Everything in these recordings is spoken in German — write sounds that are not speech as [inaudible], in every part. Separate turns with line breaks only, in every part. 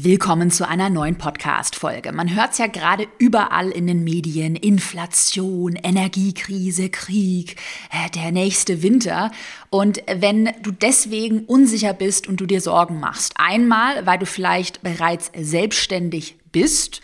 Willkommen zu einer neuen Podcast-Folge. Man hört es ja gerade überall in den Medien. Inflation, Energiekrise, Krieg, äh, der nächste Winter. Und wenn du deswegen unsicher bist und du dir Sorgen machst, einmal, weil du vielleicht bereits selbstständig bist,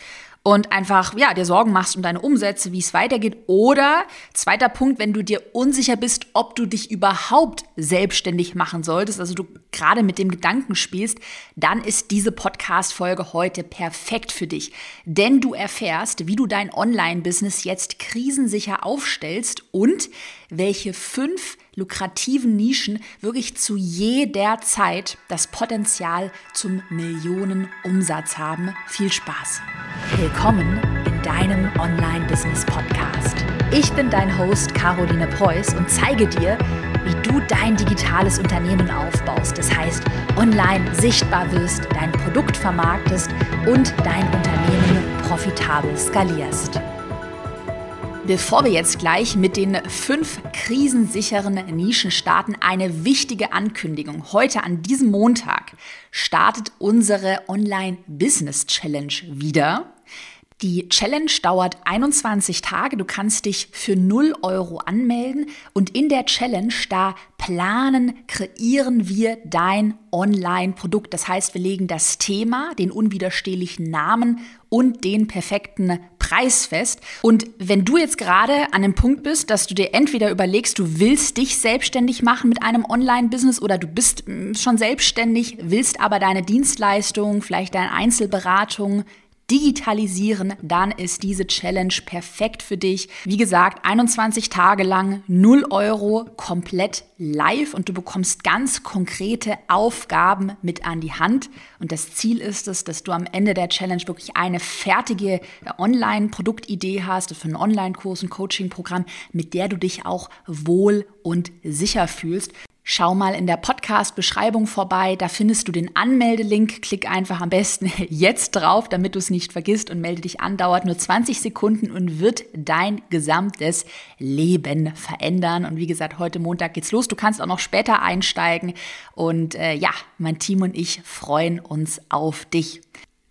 und einfach, ja, dir Sorgen machst um deine Umsätze, wie es weitergeht. Oder zweiter Punkt, wenn du dir unsicher bist, ob du dich überhaupt selbstständig machen solltest, also du gerade mit dem Gedanken spielst, dann ist diese Podcast-Folge heute perfekt für dich. Denn du erfährst, wie du dein Online-Business jetzt krisensicher aufstellst und welche fünf lukrativen Nischen wirklich zu jeder Zeit das Potenzial zum Millionenumsatz haben. Viel Spaß! Willkommen in deinem Online-Business-Podcast. Ich bin dein Host Caroline Preuß und zeige dir, wie du dein digitales Unternehmen aufbaust. Das heißt, online sichtbar wirst, dein Produkt vermarktest und dein Unternehmen profitabel skalierst. Bevor wir jetzt gleich mit den fünf krisensicheren Nischen starten, eine wichtige Ankündigung. Heute an diesem Montag startet unsere Online-Business Challenge wieder. Die Challenge dauert 21 Tage. Du kannst dich für 0 Euro anmelden und in der Challenge, da planen, kreieren wir dein Online-Produkt. Das heißt, wir legen das Thema, den unwiderstehlichen Namen und den perfekten Preis fest. Und wenn du jetzt gerade an dem Punkt bist, dass du dir entweder überlegst, du willst dich selbstständig machen mit einem Online-Business oder du bist mm, schon selbstständig, willst aber deine Dienstleistung, vielleicht deine Einzelberatung digitalisieren, dann ist diese Challenge perfekt für dich. Wie gesagt, 21 Tage lang 0 Euro komplett live und du bekommst ganz konkrete Aufgaben mit an die Hand. Und das Ziel ist es, dass du am Ende der Challenge wirklich eine fertige Online-Produktidee hast für einen Online-Kurs, ein Coaching-Programm, mit der du dich auch wohl und sicher fühlst. Schau mal in der Podcast-Beschreibung vorbei, da findest du den Anmeldelink. Klick einfach am besten [laughs] jetzt drauf, damit du es nicht vergisst und melde dich an. Dauert nur 20 Sekunden und wird dein gesamtes Leben verändern. Und wie gesagt, heute Montag geht's los. Du kannst auch noch später einsteigen. Und äh, ja, mein Team und ich freuen uns auf dich.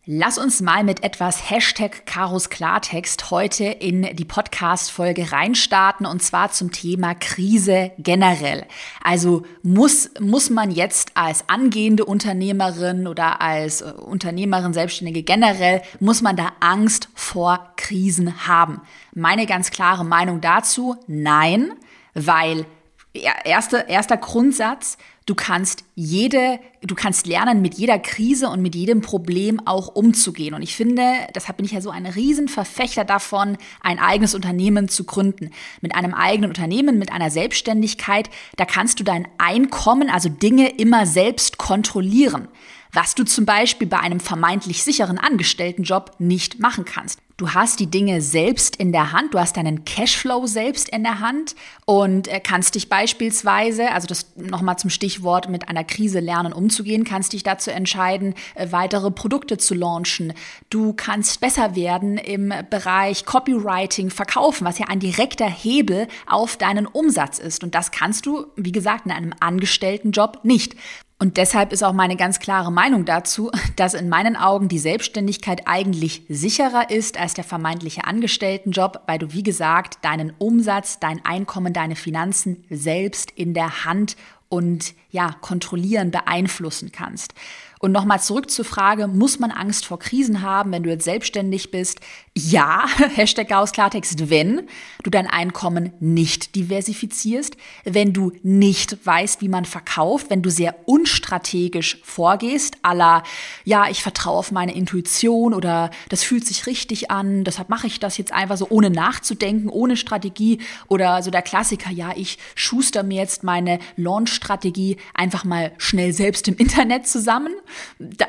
Lass uns mal mit etwas Hashtag Karos Klartext heute in die Podcast-Folge reinstarten und zwar zum Thema Krise generell. Also muss, muss man jetzt als angehende Unternehmerin oder als äh, Unternehmerin, Selbstständige generell, muss man da Angst vor Krisen haben? Meine ganz klare Meinung dazu, nein, weil erste, erster Grundsatz, Du kannst jede, du kannst lernen, mit jeder Krise und mit jedem Problem auch umzugehen. Und ich finde, deshalb bin ich ja so ein Riesenverfechter davon, ein eigenes Unternehmen zu gründen. Mit einem eigenen Unternehmen, mit einer Selbstständigkeit, da kannst du dein Einkommen, also Dinge immer selbst kontrollieren was du zum Beispiel bei einem vermeintlich sicheren Angestelltenjob nicht machen kannst. Du hast die Dinge selbst in der Hand, du hast deinen Cashflow selbst in der Hand und äh, kannst dich beispielsweise, also das nochmal zum Stichwort mit einer Krise lernen umzugehen, kannst dich dazu entscheiden, äh, weitere Produkte zu launchen. Du kannst besser werden im Bereich Copywriting, Verkaufen, was ja ein direkter Hebel auf deinen Umsatz ist. Und das kannst du, wie gesagt, in einem Angestelltenjob nicht. Und deshalb ist auch meine ganz klare Meinung dazu, dass in meinen Augen die Selbstständigkeit eigentlich sicherer ist als der vermeintliche Angestelltenjob, weil du, wie gesagt, deinen Umsatz, dein Einkommen, deine Finanzen selbst in der Hand und ja, kontrollieren, beeinflussen kannst. Und nochmal zurück zur Frage, muss man Angst vor Krisen haben, wenn du jetzt selbstständig bist? Ja, [laughs] Hashtag aus Klartext, wenn du dein Einkommen nicht diversifizierst, wenn du nicht weißt, wie man verkauft, wenn du sehr unstrategisch vorgehst, aller, ja, ich vertraue auf meine Intuition oder das fühlt sich richtig an, deshalb mache ich das jetzt einfach so, ohne nachzudenken, ohne Strategie oder so der Klassiker, ja, ich schuster mir jetzt meine Launch-Strategie einfach mal schnell selbst im Internet zusammen.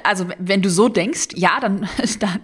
Also wenn du so denkst, ja, [laughs] dann,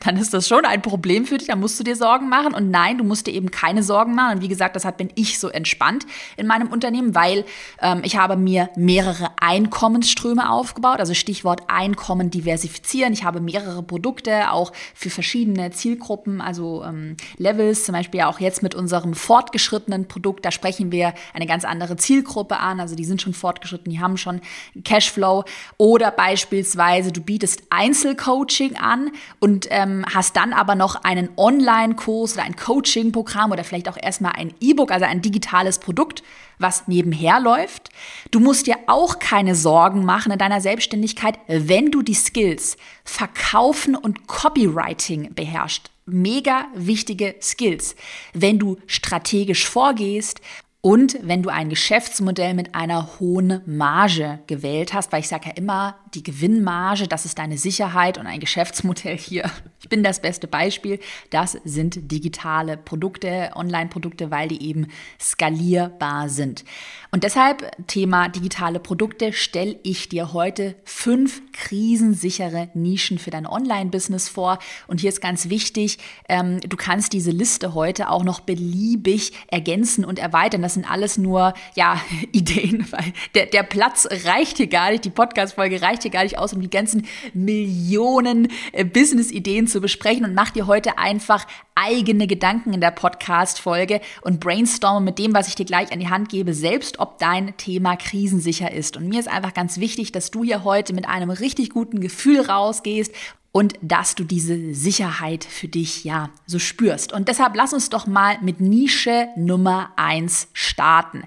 dann ist das schon ein Problem für dich, dann musst du dir Sorgen machen. Und nein, du musst dir eben keine Sorgen machen. Und wie gesagt, deshalb bin ich so entspannt in meinem Unternehmen, weil ähm, ich habe mir mehrere Einkommensströme aufgebaut. Also Stichwort Einkommen diversifizieren. Ich habe mehrere Produkte, auch für verschiedene Zielgruppen, also ähm, Levels. Zum Beispiel auch jetzt mit unserem fortgeschrittenen Produkt. Da sprechen wir eine ganz andere Zielgruppe an. Also die sind schon fortgeschritten, die haben schon Cashflow. Oder beispielsweise Beispielsweise, du bietest Einzelcoaching an und ähm, hast dann aber noch einen Online-Kurs oder ein Coaching-Programm oder vielleicht auch erstmal ein E-Book, also ein digitales Produkt, was nebenher läuft. Du musst dir auch keine Sorgen machen in deiner Selbstständigkeit, wenn du die Skills Verkaufen und Copywriting beherrschst. Mega wichtige Skills. Wenn du strategisch vorgehst und wenn du ein Geschäftsmodell mit einer hohen Marge gewählt hast, weil ich sage ja immer, die Gewinnmarge, das ist deine Sicherheit und ein Geschäftsmodell hier. Ich bin das beste Beispiel. Das sind digitale Produkte, Online-Produkte, weil die eben skalierbar sind. Und deshalb Thema digitale Produkte stelle ich dir heute fünf krisensichere Nischen für dein Online-Business vor. Und hier ist ganz wichtig, ähm, du kannst diese Liste heute auch noch beliebig ergänzen und erweitern. Das sind alles nur ja [laughs] Ideen, weil der, der Platz reicht hier gar nicht, die Podcast-Folge reicht hier gar nicht aus, um die ganzen Millionen äh, Business-Ideen zu besprechen und mach dir heute einfach eigene Gedanken in der Podcast-Folge und brainstorme mit dem, was ich dir gleich an die Hand gebe, selbst ob dein Thema krisensicher ist. Und mir ist einfach ganz wichtig, dass du hier heute mit einem richtig guten Gefühl rausgehst und dass du diese Sicherheit für dich ja so spürst. Und deshalb lass uns doch mal mit Nische Nummer eins starten.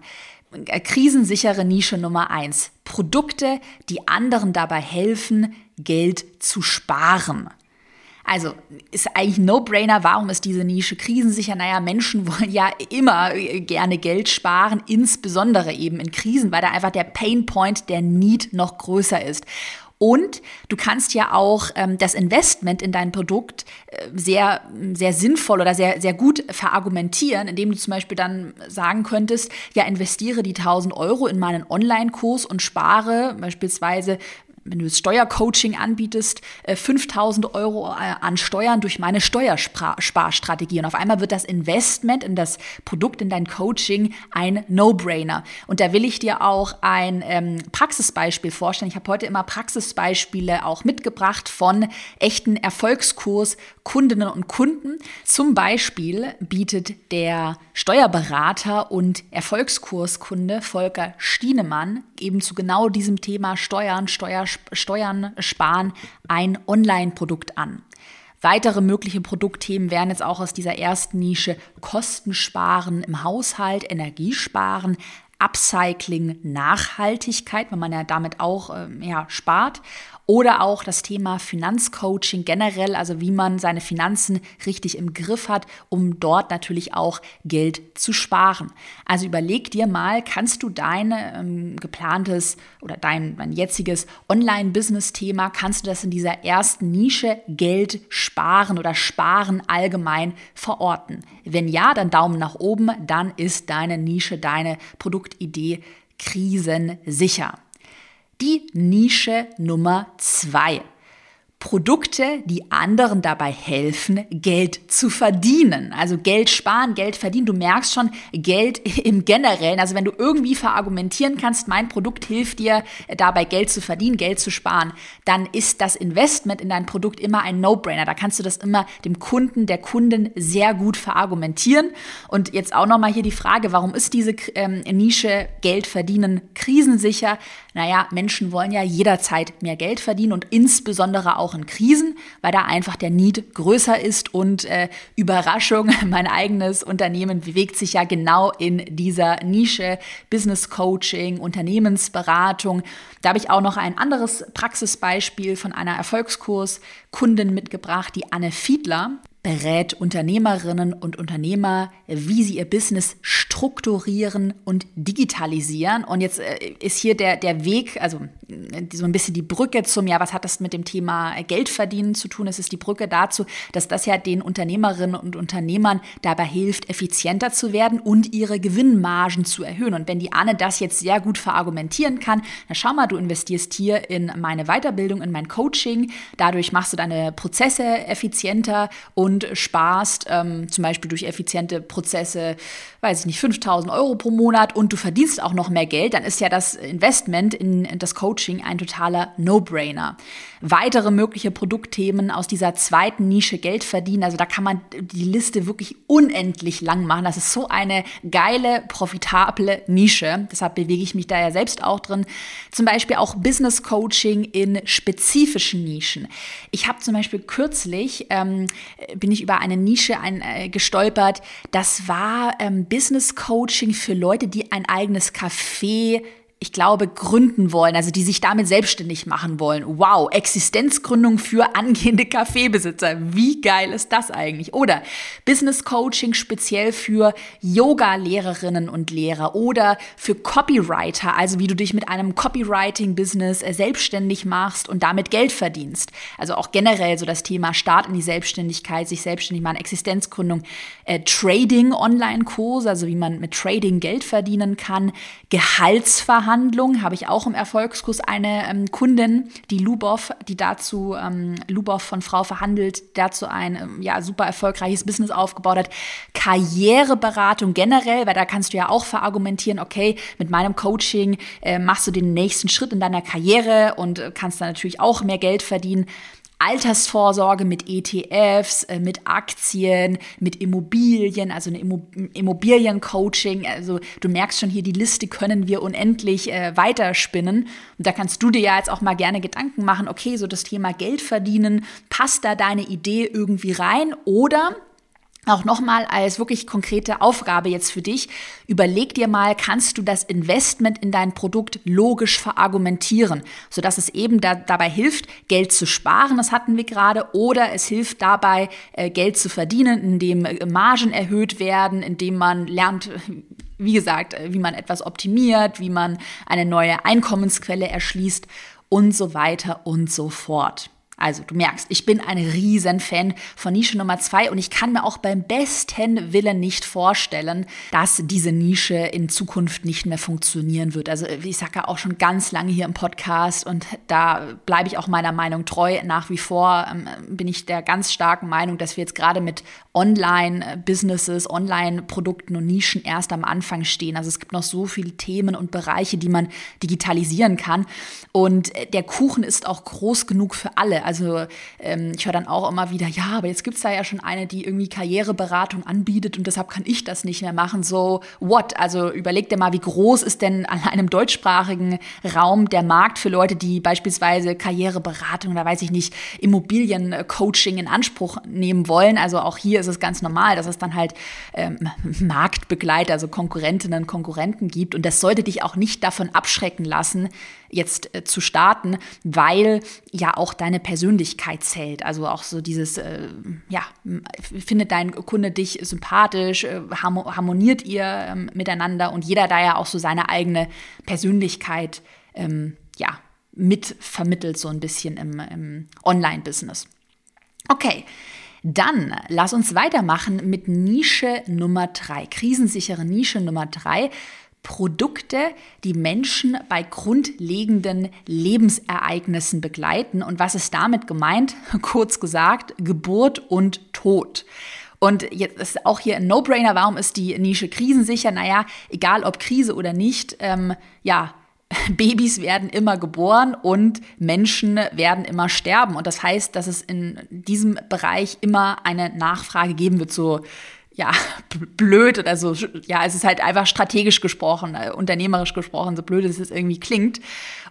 Äh, krisensichere Nische Nummer eins. Produkte, die anderen dabei helfen, Geld zu sparen. Also ist eigentlich ein No-Brainer. Warum ist diese Nische krisensicher? Naja, Menschen [laughs] wollen ja immer äh, gerne Geld sparen, insbesondere eben in Krisen, weil da einfach der Painpoint, der Need noch größer ist. Und du kannst ja auch ähm, das Investment in dein Produkt äh, sehr, sehr sinnvoll oder sehr, sehr gut verargumentieren, indem du zum Beispiel dann sagen könntest, ja, investiere die 1000 Euro in meinen Online-Kurs und spare beispielsweise wenn du das Steuercoaching anbietest, 5000 äh, Euro äh, an Steuern durch meine Steuersparstrategie. Und auf einmal wird das Investment in das Produkt, in dein Coaching ein No-Brainer. Und da will ich dir auch ein ähm, Praxisbeispiel vorstellen. Ich habe heute immer Praxisbeispiele auch mitgebracht von echten Erfolgskurs Kundinnen und Kunden. Zum Beispiel bietet der Steuerberater und Erfolgskurskunde Volker Stienemann eben zu genau diesem Thema Steuern, Steuer, Steuern sparen ein Online-Produkt an. Weitere mögliche Produktthemen wären jetzt auch aus dieser ersten Nische Kosten sparen im Haushalt, Energiesparen, Upcycling, Nachhaltigkeit, weil man ja damit auch äh, ja, spart oder auch das Thema Finanzcoaching generell, also wie man seine Finanzen richtig im Griff hat, um dort natürlich auch Geld zu sparen. Also überleg dir mal, kannst du dein ähm, geplantes oder dein, dein jetziges Online-Business-Thema, kannst du das in dieser ersten Nische Geld sparen oder sparen allgemein verorten? Wenn ja, dann Daumen nach oben, dann ist deine Nische, deine Produktidee krisensicher. Die Nische Nummer zwei. Produkte, die anderen dabei helfen, Geld zu verdienen. Also Geld sparen, Geld verdienen. Du merkst schon, Geld [laughs] im Generellen. Also wenn du irgendwie verargumentieren kannst, mein Produkt hilft dir dabei, Geld zu verdienen, Geld zu sparen, dann ist das Investment in dein Produkt immer ein No-Brainer. Da kannst du das immer dem Kunden, der Kundin sehr gut verargumentieren. Und jetzt auch nochmal hier die Frage, warum ist diese ähm, Nische Geld verdienen krisensicher? Naja, Menschen wollen ja jederzeit mehr Geld verdienen und insbesondere auch in Krisen, weil da einfach der Need größer ist und äh, Überraschung, [laughs] mein eigenes Unternehmen bewegt sich ja genau in dieser Nische Business Coaching, Unternehmensberatung. Da habe ich auch noch ein anderes Praxisbeispiel von einer Erfolgskurs-Kundin mitgebracht, die Anne Fiedler berät Unternehmerinnen und Unternehmer, wie sie ihr Business strukturieren und digitalisieren. Und jetzt äh, ist hier der, der Weg, also äh, so ein bisschen die Brücke zum, ja, was hat das mit dem Thema Geldverdienen zu tun? Es ist die Brücke dazu, dass das ja den Unternehmerinnen und Unternehmern dabei hilft, effizienter zu werden und ihre Gewinnmargen zu erhöhen. Und wenn die Anne das jetzt sehr gut verargumentieren kann, dann schau mal, du investierst hier in meine Weiterbildung, in mein Coaching. Dadurch machst du deine Prozesse effizienter und und sparst ähm, zum Beispiel durch effiziente Prozesse, weiß ich nicht, 5000 Euro pro Monat und du verdienst auch noch mehr Geld, dann ist ja das Investment in, das Coaching ein totaler No-Brainer. Weitere mögliche Produktthemen aus dieser zweiten Nische Geld verdienen, also da kann man die Liste wirklich unendlich lang machen. Das ist so eine geile, profitable Nische. Deshalb bewege ich mich da ja selbst auch drin. Zum Beispiel auch Business Coaching in spezifischen Nischen. Ich habe zum Beispiel kürzlich ähm, bin ich über eine Nische ein, äh, gestolpert. Das war ähm, Business Coaching für Leute, die ein eigenes Café ich glaube, gründen wollen, also die sich damit selbstständig machen wollen. Wow, Existenzgründung für angehende Kaffeebesitzer. Wie geil ist das eigentlich? Oder Business Coaching speziell für Yoga-Lehrerinnen und Lehrer oder für Copywriter, also wie du dich mit einem Copywriting-Business äh, selbstständig machst und damit Geld verdienst. Also auch generell so das Thema Start in die Selbstständigkeit, sich selbstständig machen, Existenzgründung, äh, Trading, Online-Kurse, also wie man mit Trading Geld verdienen kann, Gehaltsverhandlungen, Verhandlung habe ich auch im Erfolgskurs eine ähm, Kundin, die Lubov, die dazu, ähm, Lubov von Frau verhandelt, dazu ein ähm, ja, super erfolgreiches Business aufgebaut hat. Karriereberatung generell, weil da kannst du ja auch verargumentieren, okay, mit meinem Coaching äh, machst du den nächsten Schritt in deiner Karriere und äh, kannst dann natürlich auch mehr Geld verdienen. Altersvorsorge mit ETFs, äh, mit Aktien, mit Immobilien, also eine Immobiliencoaching. Also du merkst schon hier, die Liste können wir unendlich äh, weiterspinnen. Und da kannst du dir ja jetzt auch mal gerne Gedanken machen, okay, so das Thema Geld verdienen, passt da deine Idee irgendwie rein? Oder auch nochmal als wirklich konkrete Aufgabe jetzt für dich. Überleg dir mal, kannst du das Investment in dein Produkt logisch verargumentieren, sodass es eben da, dabei hilft, Geld zu sparen, das hatten wir gerade, oder es hilft dabei, äh, Geld zu verdienen, indem äh, Margen erhöht werden, indem man lernt, wie gesagt, äh, wie man etwas optimiert, wie man eine neue Einkommensquelle erschließt und so weiter und so fort. Also du merkst, ich bin ein Riesenfan von Nische Nummer zwei und ich kann mir auch beim besten Willen nicht vorstellen, dass diese Nische in Zukunft nicht mehr funktionieren wird. Also ich sage ja auch schon ganz lange hier im Podcast und da bleibe ich auch meiner Meinung treu. Nach wie vor ähm, bin ich der ganz starken Meinung, dass wir jetzt gerade mit Online-Businesses, Online-Produkten und Nischen erst am Anfang stehen. Also es gibt noch so viele Themen und Bereiche, die man digitalisieren kann. Und der Kuchen ist auch groß genug für alle. Also ähm, ich höre dann auch immer wieder, ja, aber jetzt gibt es da ja schon eine, die irgendwie Karriereberatung anbietet und deshalb kann ich das nicht mehr machen. So, what? Also überleg dir mal, wie groß ist denn an einem deutschsprachigen Raum der Markt für Leute, die beispielsweise Karriereberatung oder weiß ich nicht, Immobiliencoaching in Anspruch nehmen wollen. Also auch hier ist es ganz normal, dass es dann halt ähm, Marktbegleiter, also Konkurrentinnen, Konkurrenten gibt. Und das sollte dich auch nicht davon abschrecken lassen, jetzt äh, zu starten, weil ja auch deine Persönlichkeit zählt. Also auch so dieses, äh, ja, findet dein Kunde dich sympathisch, äh, harmoniert ihr ähm, miteinander und jeder da ja auch so seine eigene Persönlichkeit, ähm, ja, mit vermittelt so ein bisschen im, im Online-Business. Okay. Dann lass uns weitermachen mit Nische Nummer drei, krisensichere Nische Nummer drei. Produkte, die Menschen bei grundlegenden Lebensereignissen begleiten. Und was ist damit gemeint? [laughs] Kurz gesagt, Geburt und Tod. Und jetzt ist auch hier ein No-Brainer. Warum ist die Nische krisensicher? Naja, egal ob Krise oder nicht, ähm, ja, [laughs] Babys werden immer geboren und Menschen werden immer sterben. Und das heißt, dass es in diesem Bereich immer eine Nachfrage geben wird, so ja, [laughs] blöd oder so. Ja, es ist halt einfach strategisch gesprochen, äh, unternehmerisch gesprochen, so blöd es irgendwie klingt.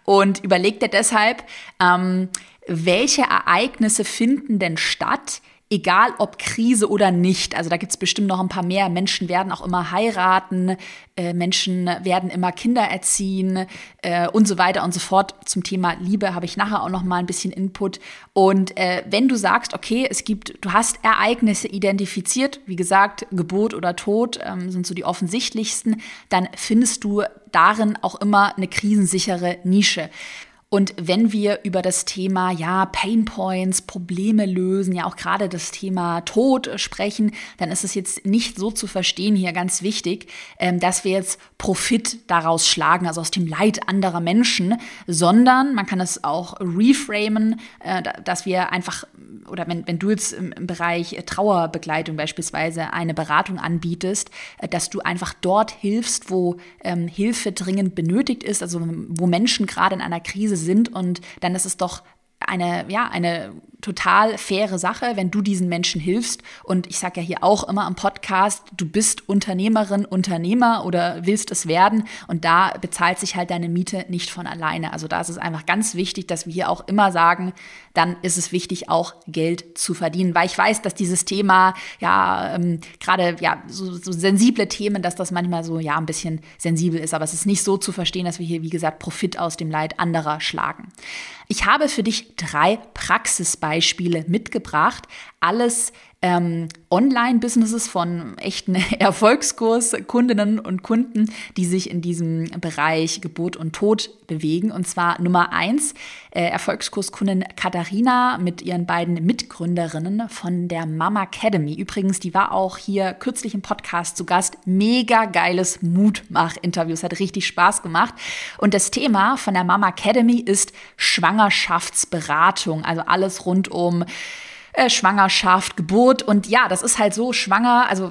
Und überlegt er deshalb, ähm, welche Ereignisse finden denn statt, egal ob Krise oder nicht. Also da gibt es bestimmt noch ein paar mehr. Menschen werden auch immer heiraten, äh, Menschen werden immer Kinder erziehen äh, und so weiter und so fort. Zum Thema Liebe habe ich nachher auch noch mal ein bisschen Input. Und äh, wenn du sagst, okay, es gibt, du hast Ereignisse identifiziert, wie gesagt, Geburt oder Tod ähm, sind so die offensichtlichsten, dann findest du darin auch immer eine krisensichere Nische. Und wenn wir über das Thema, ja, Pain Points, Probleme lösen, ja auch gerade das Thema Tod sprechen, dann ist es jetzt nicht so zu verstehen hier ganz wichtig, ähm, dass wir jetzt Profit daraus schlagen, also aus dem Leid anderer Menschen, sondern man kann es auch reframen, äh, dass wir einfach, oder wenn, wenn du jetzt im, Bereich Trauerbegleitung beispielsweise eine Beratung anbietest, äh, dass du einfach dort hilfst, wo ähm, Hilfe dringend benötigt ist, also wo Menschen gerade in einer Krise sind und dann ist es doch eine, ja, eine total faire Sache, wenn du diesen Menschen hilfst. Und ich sage ja hier auch immer am Podcast, du bist Unternehmerin, Unternehmer oder willst es werden. Und da bezahlt sich halt deine Miete nicht von alleine. Also da ist es einfach ganz wichtig, dass wir hier auch immer sagen, dann ist es wichtig, auch Geld zu verdienen. Weil ich weiß, dass dieses Thema, ja, ähm, gerade ja, so, so sensible Themen, dass das manchmal so, ja, ein bisschen sensibel ist. Aber es ist nicht so zu verstehen, dass wir hier, wie gesagt, Profit aus dem Leid anderer schlagen. Ich habe für dich drei Praxisbeispiele mitgebracht. Alles ähm, Online-Businesses von echten [laughs] Erfolgskurskundinnen und Kunden, die sich in diesem Bereich Geburt und Tod bewegen. Und zwar Nummer eins, äh, Erfolgskurskundin Katharina mit ihren beiden Mitgründerinnen von der Mama Academy. Übrigens, die war auch hier kürzlich im Podcast zu Gast. Mega geiles Mutmach-Interview. Es hat richtig Spaß gemacht. Und das Thema von der Mama Academy ist Schwangerschaftsberatung. Also alles rund um äh, Schwangerschaft, Geburt. Und ja, das ist halt so schwanger, also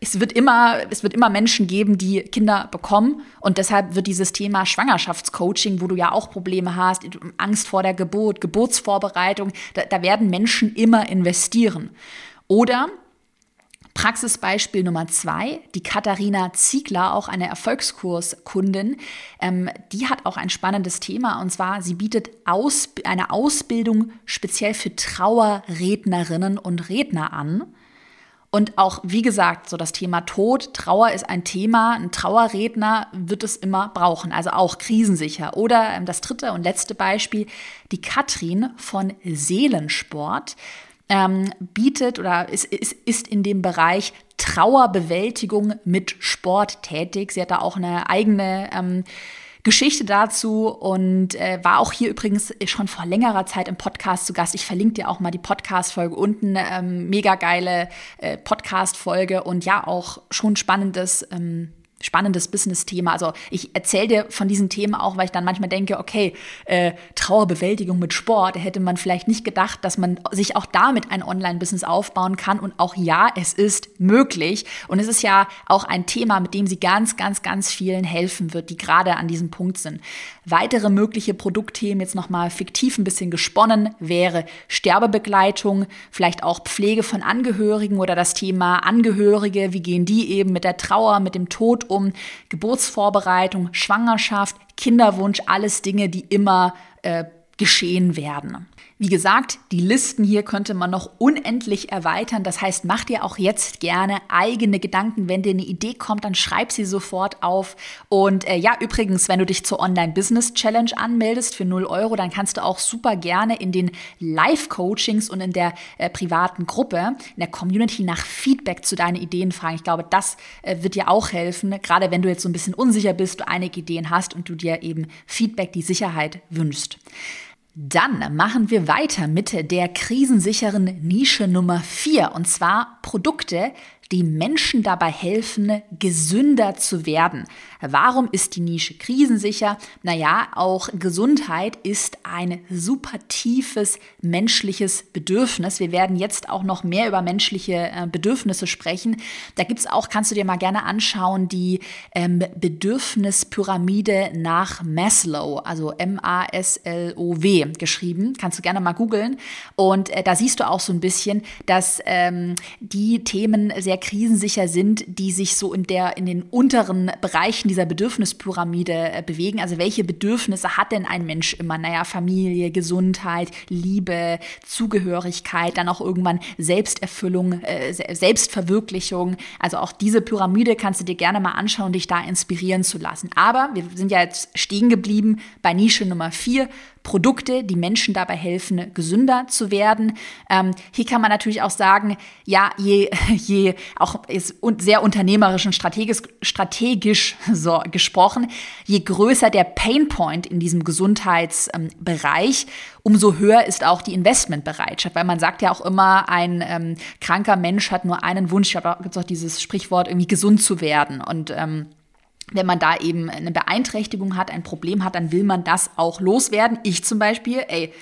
es wird immer es wird immer Menschen geben, die Kinder bekommen. Und deshalb wird dieses Thema Schwangerschaftscoaching, wo du ja auch Probleme hast, Angst vor der Geburt, Geburtsvorbereitung, da, da werden Menschen immer investieren. Oder Praxisbeispiel Nummer zwei, die Katharina Ziegler, auch eine Erfolgskurskundin, ähm, die hat auch ein spannendes Thema und zwar, sie bietet aus, eine Ausbildung speziell für Trauerrednerinnen und Redner an. Und auch, wie gesagt, so das Thema Tod, Trauer ist ein Thema. Ein Trauerredner wird es immer brauchen, also auch krisensicher. Oder ähm, das dritte und letzte Beispiel, die Katrin von Seelensport ähm, bietet oder ist, ist, ist in dem Bereich Trauerbewältigung mit Sport tätig. Sie hat da auch eine eigene ähm, Geschichte dazu und äh, war auch hier übrigens schon vor längerer Zeit im Podcast zu Gast. Ich verlinke dir auch mal die Podcast-Folge unten. Ähm, mega geile äh, Podcast-Folge und ja, auch schon spannendes. Ähm, spannendes Business-Thema. Also ich erzähle dir von diesen Themen auch, weil ich dann manchmal denke, okay, äh, Trauerbewältigung mit Sport, hätte man vielleicht nicht gedacht, dass man sich auch damit ein Online-Business aufbauen kann. Und auch ja, es ist möglich. Und es ist ja auch ein Thema, mit dem sie ganz, ganz, ganz vielen helfen wird, die gerade an diesem Punkt sind. Weitere mögliche Produktthemen, jetzt nochmal fiktiv ein bisschen gesponnen, wäre Sterbebegleitung, vielleicht auch Pflege von Angehörigen oder das Thema Angehörige, wie gehen die eben mit der Trauer, mit dem Tod um Geburtsvorbereitung, Schwangerschaft, Kinderwunsch, alles Dinge, die immer äh, geschehen werden. Wie gesagt, die Listen hier könnte man noch unendlich erweitern. Das heißt, mach dir auch jetzt gerne eigene Gedanken. Wenn dir eine Idee kommt, dann schreib sie sofort auf. Und äh, ja, übrigens, wenn du dich zur Online-Business-Challenge anmeldest für 0 Euro, dann kannst du auch super gerne in den Live-Coachings und in der äh, privaten Gruppe, in der Community nach Feedback zu deinen Ideen fragen. Ich glaube, das äh, wird dir auch helfen, gerade wenn du jetzt so ein bisschen unsicher bist, du einige Ideen hast und du dir eben Feedback, die Sicherheit wünschst. Dann machen wir weiter mit der krisensicheren Nische Nummer 4 und zwar Produkte, die Menschen dabei helfen, gesünder zu werden. Warum ist die Nische krisensicher? Naja, auch Gesundheit ist ein super tiefes menschliches Bedürfnis. Wir werden jetzt auch noch mehr über menschliche äh, Bedürfnisse sprechen. Da gibt es auch, kannst du dir mal gerne anschauen, die ähm, Bedürfnispyramide nach Maslow, also M-A-S-L-O-W geschrieben. Kannst du gerne mal googeln. Und äh, da siehst du auch so ein bisschen, dass ähm, die Themen sehr krisensicher sind, die sich so in, der, in den unteren Bereichen dieser Bedürfnispyramide äh, bewegen. Also welche Bedürfnisse hat denn ein Mensch immer? Naja, Familie, Gesundheit, Liebe, Zugehörigkeit, dann auch irgendwann Selbsterfüllung, äh, Selbstverwirklichung. Also auch diese Pyramide kannst du dir gerne mal anschauen, dich da inspirieren zu lassen. Aber wir sind ja jetzt stehen geblieben bei Nische Nummer vier, Produkte, die Menschen dabei helfen, gesünder zu werden. Ähm, hier kann man natürlich auch sagen, ja, je, [laughs] je auch ist sehr unternehmerisch und strategisch, strategisch [laughs] so gesprochen, je größer der Painpoint in diesem Gesundheitsbereich, umso höher ist auch die Investmentbereitschaft, weil man sagt ja auch immer, ein ähm, kranker Mensch hat nur einen Wunsch. Ich glaube, da gibt auch dieses Sprichwort, irgendwie gesund zu werden. Und ähm, wenn man da eben eine Beeinträchtigung hat, ein Problem hat, dann will man das auch loswerden. Ich zum Beispiel, ey,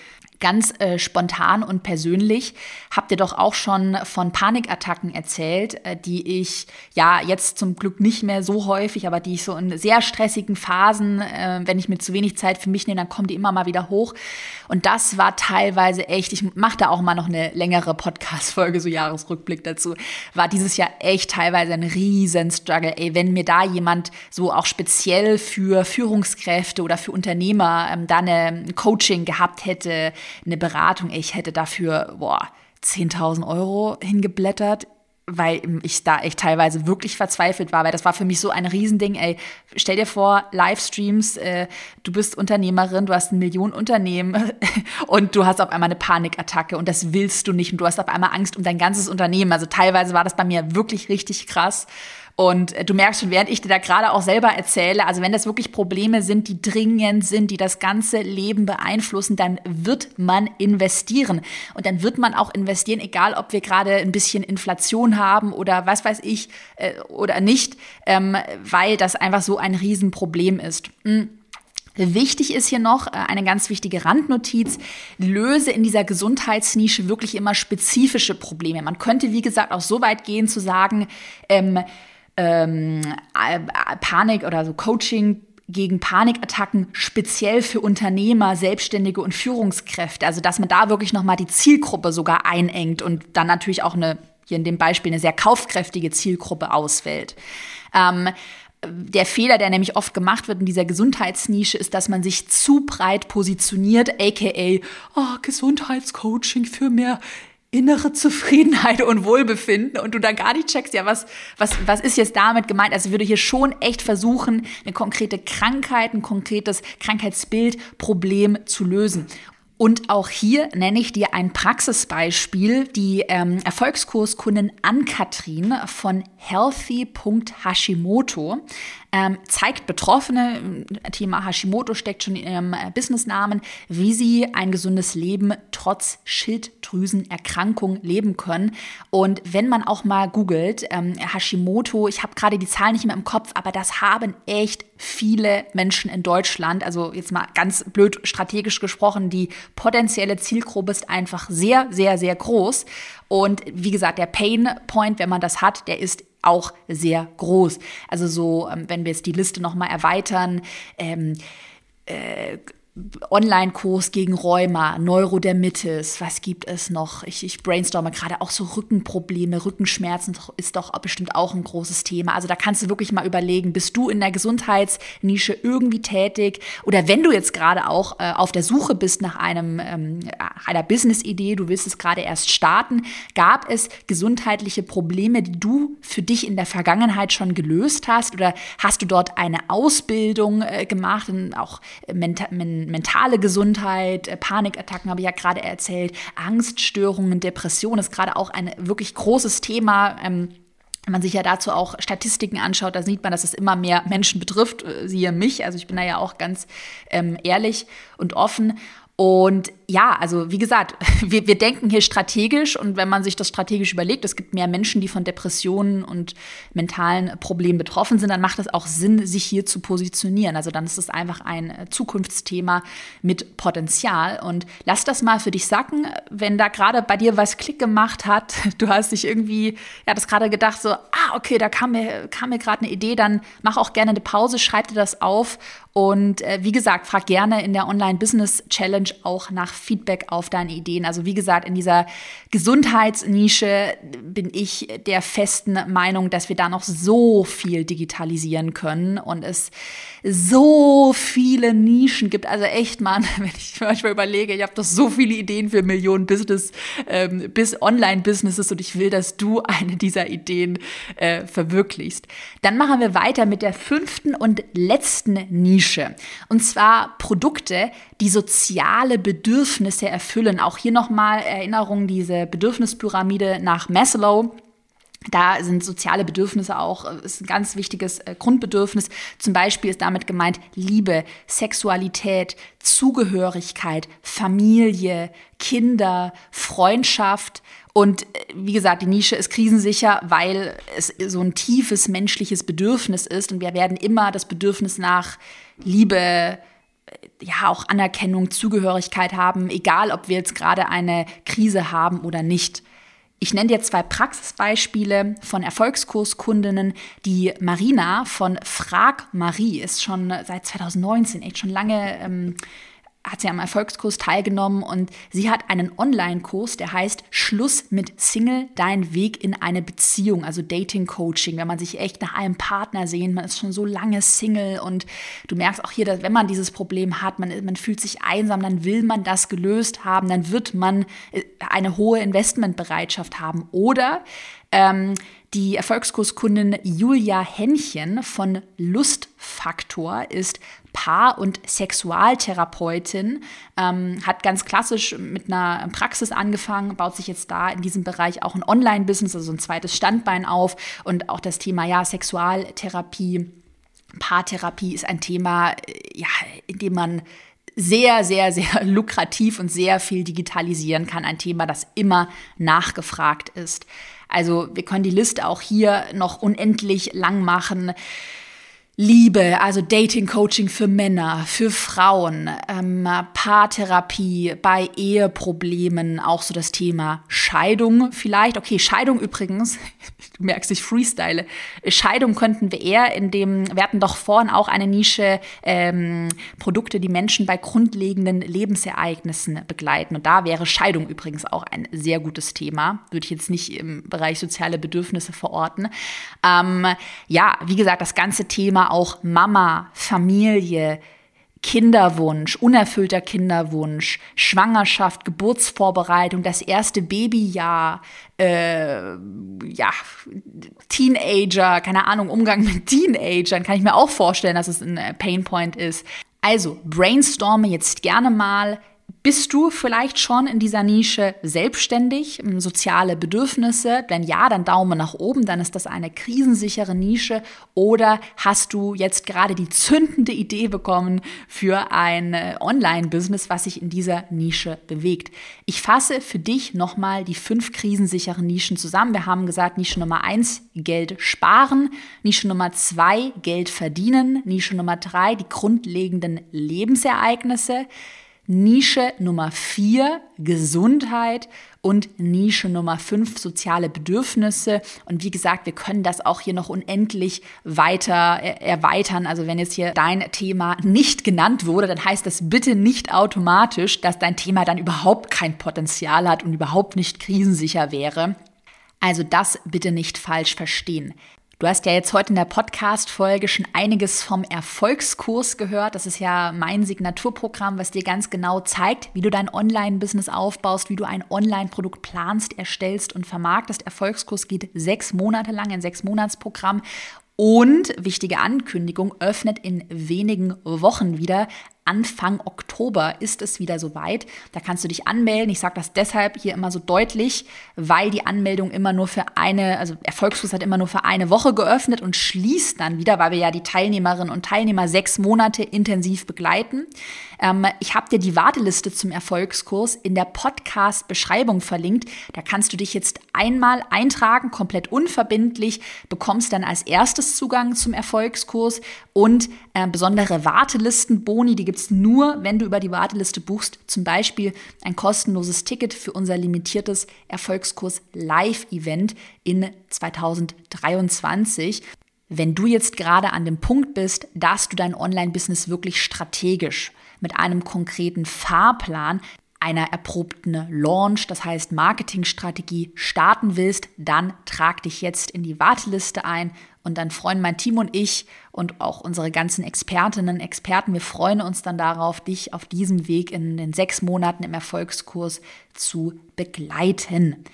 ganz äh, spontan und persönlich habt ihr doch auch schon von Panikattacken erzählt, äh, die ich ja jetzt zum Glück nicht mehr so häufig, aber die ich so in sehr stressigen Phasen, äh, wenn ich mir zu wenig Zeit für mich nehme, dann kommen die immer mal wieder hoch. Und das war teilweise echt, ich mache da auch mal noch eine längere Podcast-Folge, so Jahresrückblick dazu, war dieses Jahr echt teilweise ein riesen Struggle. Ey, wenn mir da jemand so auch speziell für Führungskräfte oder für Unternehmer ähm, da eine Coaching gehabt hätte, eine Beratung, ich hätte dafür, boah, 10.000 Euro hingeblättert weil ich da echt teilweise wirklich verzweifelt war, weil das war für mich so ein Riesending. Ey, stell dir vor, Livestreams, äh, du bist Unternehmerin, du hast ein Millionenunternehmen [laughs] und du hast auf einmal eine Panikattacke und das willst du nicht und du hast auf einmal Angst um dein ganzes Unternehmen. Also teilweise war das bei mir wirklich richtig krass. Und äh, du merkst schon, während ich dir da gerade auch selber erzähle, also wenn das wirklich Probleme sind, die dringend sind, die das ganze Leben beeinflussen, dann wird man investieren. Und dann wird man auch investieren, egal ob wir gerade ein bisschen Inflation haben oder was weiß ich äh, oder nicht, ähm, weil das einfach so ein Riesenproblem ist. Mhm. Wichtig ist hier noch äh, eine ganz wichtige Randnotiz. Löse in dieser Gesundheitsnische wirklich immer spezifische Probleme. Man könnte, wie gesagt, auch so weit gehen zu sagen, ähm, ähm, Panik oder so Coaching gegen Panikattacken speziell für Unternehmer, Selbstständige und Führungskräfte. Also dass man da wirklich nochmal die Zielgruppe sogar einengt und dann natürlich auch eine, hier in dem Beispiel, eine sehr kaufkräftige Zielgruppe auswählt. Ähm, der Fehler, der nämlich oft gemacht wird in dieser Gesundheitsnische, ist, dass man sich zu breit positioniert, aka oh, Gesundheitscoaching für mehr innere Zufriedenheit und Wohlbefinden und du da gar nicht checkst, ja, was, was, was ist jetzt damit gemeint? Also ich würde hier schon echt versuchen, eine konkrete Krankheit, ein konkretes Krankheitsbild, Problem zu lösen. Und auch hier nenne ich dir ein Praxisbeispiel. Die ähm, Erfolgskurskundin Ann-Kathrin von healthy.hashimoto ähm, zeigt Betroffene, Thema Hashimoto steckt schon in ihrem äh, Businessnamen, wie sie ein gesundes Leben trotz Schilddrüsenerkrankung leben können. Und wenn man auch mal googelt, ähm, Hashimoto, ich habe gerade die Zahlen nicht mehr im Kopf, aber das haben echt viele Menschen in Deutschland. Also jetzt mal ganz blöd strategisch gesprochen, die potenzielle Zielgruppe ist einfach sehr, sehr, sehr groß. Und wie gesagt, der Pain Point, wenn man das hat, der ist auch sehr groß. Also so, ähm, wenn wir jetzt die Liste nochmal erweitern, ähm, äh, Online-Kurs gegen Rheuma, Neurodermitis, was gibt es noch? Ich, ich brainstorme gerade auch so Rückenprobleme, Rückenschmerzen ist doch bestimmt auch ein großes Thema. Also da kannst du wirklich mal überlegen, bist du in der Gesundheitsnische irgendwie tätig oder wenn du jetzt gerade auch äh, auf der Suche bist nach einem ähm, einer Business-Idee, du willst es gerade erst starten, gab es gesundheitliche Probleme, die du für dich in der Vergangenheit schon gelöst hast oder hast du dort eine Ausbildung äh, gemacht, auch mental mentale Gesundheit, äh, Panikattacken habe ich ja gerade erzählt, Angststörungen, Depression ist gerade auch ein wirklich großes Thema. Ähm, wenn man sich ja dazu auch Statistiken anschaut, da sieht man, dass es immer mehr Menschen betrifft, äh, siehe mich. Also ich bin da ja auch ganz ähm, ehrlich und offen. Und ja, also wie gesagt, [laughs] wir, wir denken hier strategisch und wenn man sich das strategisch überlegt, es gibt mehr Menschen, die von Depressionen und mentalen Problemen betroffen sind, dann macht es auch Sinn, sich hier zu positionieren. Also dann ist es einfach ein äh, Zukunftsthema mit Potenzial und lass das mal für dich sacken, wenn da gerade bei dir was Klick gemacht hat, [laughs] du hast dich irgendwie, ja, das gerade gedacht so, ah, okay, da kam mir, kam mir gerade eine Idee, dann mach auch gerne eine Pause, schreib dir das auf und äh, wie gesagt, frag gerne in der Online-Business-Challenge auch nach Feedback auf deine Ideen. Also wie gesagt, in dieser Gesundheitsnische bin ich der festen Meinung, dass wir da noch so viel digitalisieren können und es so viele Nischen gibt. Also echt, Mann, [laughs] wenn ich manchmal überlege, ich habe doch so viele Ideen für Millionen Business, ähm, bis Online-Businesses und ich will, dass du [laughs] eine dieser Ideen äh, verwirklichst. Dann machen wir weiter mit der fünften und letzten Nische. Und zwar Produkte, die soziale Bedürfnisse erfüllen. Auch hier nochmal Erinnerung, diese Bedürfnispyramide nach Maslow. Da sind soziale Bedürfnisse auch äh, ist ein ganz wichtiges äh, Grundbedürfnis. Zum Beispiel ist damit gemeint Liebe, Sexualität, Zugehörigkeit, Familie, Kinder, Freundschaft. Und äh, wie gesagt, die Nische ist krisensicher, weil es so ein tiefes menschliches Bedürfnis ist. Und wir werden immer das Bedürfnis nach Liebe, ja, auch Anerkennung, Zugehörigkeit haben, egal ob wir jetzt gerade eine Krise haben oder nicht. Ich nenne dir zwei Praxisbeispiele von Erfolgskurskundinnen. Die Marina von Frag Marie ist schon seit 2019, echt schon lange ähm, hat sie am Erfolgskurs teilgenommen und sie hat einen Online-Kurs, der heißt Schluss mit Single, dein Weg in eine Beziehung, also Dating-Coaching, wenn man sich echt nach einem Partner sehnt, man ist schon so lange Single und du merkst auch hier, dass wenn man dieses Problem hat, man, man fühlt sich einsam, dann will man das gelöst haben, dann wird man äh, eine hohe Investmentbereitschaft haben. Oder ähm, die Erfolgskurskundin Julia Henchen von Lustfaktor ist Paar- und Sexualtherapeutin, ähm, hat ganz klassisch mit einer Praxis angefangen, baut sich jetzt da in diesem Bereich auch ein Online-Business, also ein zweites Standbein auf und auch das Thema ja Sexualtherapie, Paartherapie ist ein Thema, äh, ja, in dem man sehr, sehr, sehr [laughs] lukrativ und sehr viel digitalisieren kann. Ein Thema, das immer nachgefragt ist. Also wir können die Liste auch hier noch unendlich lang machen. Liebe, also Dating-Coaching für Männer, für Frauen, ähm, Paartherapie bei Eheproblemen, auch so das Thema Scheidung vielleicht. Okay, Scheidung übrigens, [laughs] du merkst, ich freestyle. Scheidung könnten wir eher in dem, wir hatten doch vorhin auch eine Nische, ähm, Produkte, die Menschen bei grundlegenden Lebensereignissen begleiten. Und da wäre Scheidung übrigens auch ein sehr gutes Thema. Würde ich jetzt nicht im Bereich soziale Bedürfnisse verorten. Ähm, ja, wie gesagt, das ganze Thema auch Mama, Familie, Kinderwunsch, unerfüllter Kinderwunsch, Schwangerschaft, Geburtsvorbereitung, das erste Babyjahr, äh, ja, Teenager, keine Ahnung, Umgang mit Teenagern, kann ich mir auch vorstellen, dass es ein Painpoint ist. Also brainstorme jetzt gerne mal bist du vielleicht schon in dieser Nische selbstständig, soziale Bedürfnisse? Wenn ja, dann Daumen nach oben, dann ist das eine krisensichere Nische. Oder hast du jetzt gerade die zündende Idee bekommen für ein äh, Online-Business, was sich in dieser Nische bewegt? Ich fasse für dich nochmal die fünf krisensicheren Nischen zusammen. Wir haben gesagt, Nische Nummer eins, Geld sparen. Nische Nummer zwei, Geld verdienen. Nische Nummer drei, die grundlegenden Lebensereignisse. Nische Nummer vier Gesundheit und Nische Nummer fünf soziale Bedürfnisse. Und wie gesagt, wir können das auch hier noch unendlich weiter erweitern. Also wenn jetzt hier dein Thema nicht genannt wurde, dann heißt das bitte nicht automatisch, dass dein Thema dann überhaupt kein Potenzial hat und überhaupt nicht krisensicher wäre. Also das bitte nicht falsch verstehen. Du hast ja jetzt heute in der Podcast-Folge schon einiges vom Erfolgskurs gehört. Das ist ja mein Signaturprogramm, was dir ganz genau zeigt, wie du dein Online-Business aufbaust, wie du ein Online-Produkt planst, erstellst und vermarktest. Erfolgskurs geht sechs Monate lang, ein Sechs-Monats-Programm. Und wichtige Ankündigung, öffnet in wenigen Wochen wieder Anfang Oktober ist es wieder soweit. Da kannst du dich anmelden. Ich sage das deshalb hier immer so deutlich, weil die Anmeldung immer nur für eine, also Erfolgskurs hat immer nur für eine Woche geöffnet und schließt dann wieder, weil wir ja die Teilnehmerinnen und Teilnehmer sechs Monate intensiv begleiten. Ähm, ich habe dir die Warteliste zum Erfolgskurs in der Podcast-Beschreibung verlinkt. Da kannst du dich jetzt einmal eintragen, komplett unverbindlich, bekommst dann als erstes Zugang zum Erfolgskurs und äh, besondere Wartelistenboni, die gibt gibt nur, wenn du über die Warteliste buchst, zum Beispiel ein kostenloses Ticket für unser limitiertes Erfolgskurs Live-Event in 2023. Wenn du jetzt gerade an dem Punkt bist, dass du dein Online-Business wirklich strategisch mit einem konkreten Fahrplan einer erprobten Launch, das heißt Marketingstrategie starten willst, dann trag dich jetzt in die Warteliste ein und dann freuen mein Team und ich und auch unsere ganzen Expertinnen, Experten, wir freuen uns dann darauf, dich auf diesem Weg in den sechs Monaten im Erfolgskurs zu begleiten.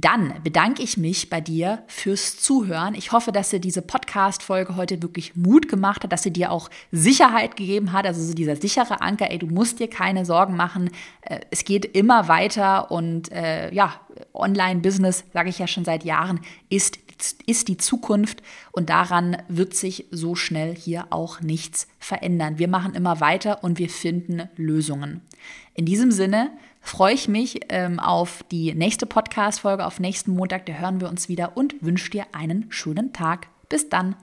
Dann bedanke ich mich bei dir fürs Zuhören. Ich hoffe, dass dir diese Podcast-Folge heute wirklich Mut gemacht hat, dass sie dir auch Sicherheit gegeben hat. Also so dieser sichere Anker, ey, du musst dir keine Sorgen machen. Äh, es geht immer weiter und äh, ja, Online-Business, sage ich ja schon seit Jahren, ist, ist die Zukunft und daran wird sich so schnell hier auch nichts verändern. Wir machen immer weiter und wir finden Lösungen. In diesem Sinne, freue ich mich ähm, auf die nächste Podcast-Folge, auf nächsten Montag. Da hören wir uns wieder und wünsche dir einen schönen Tag. Bis dann.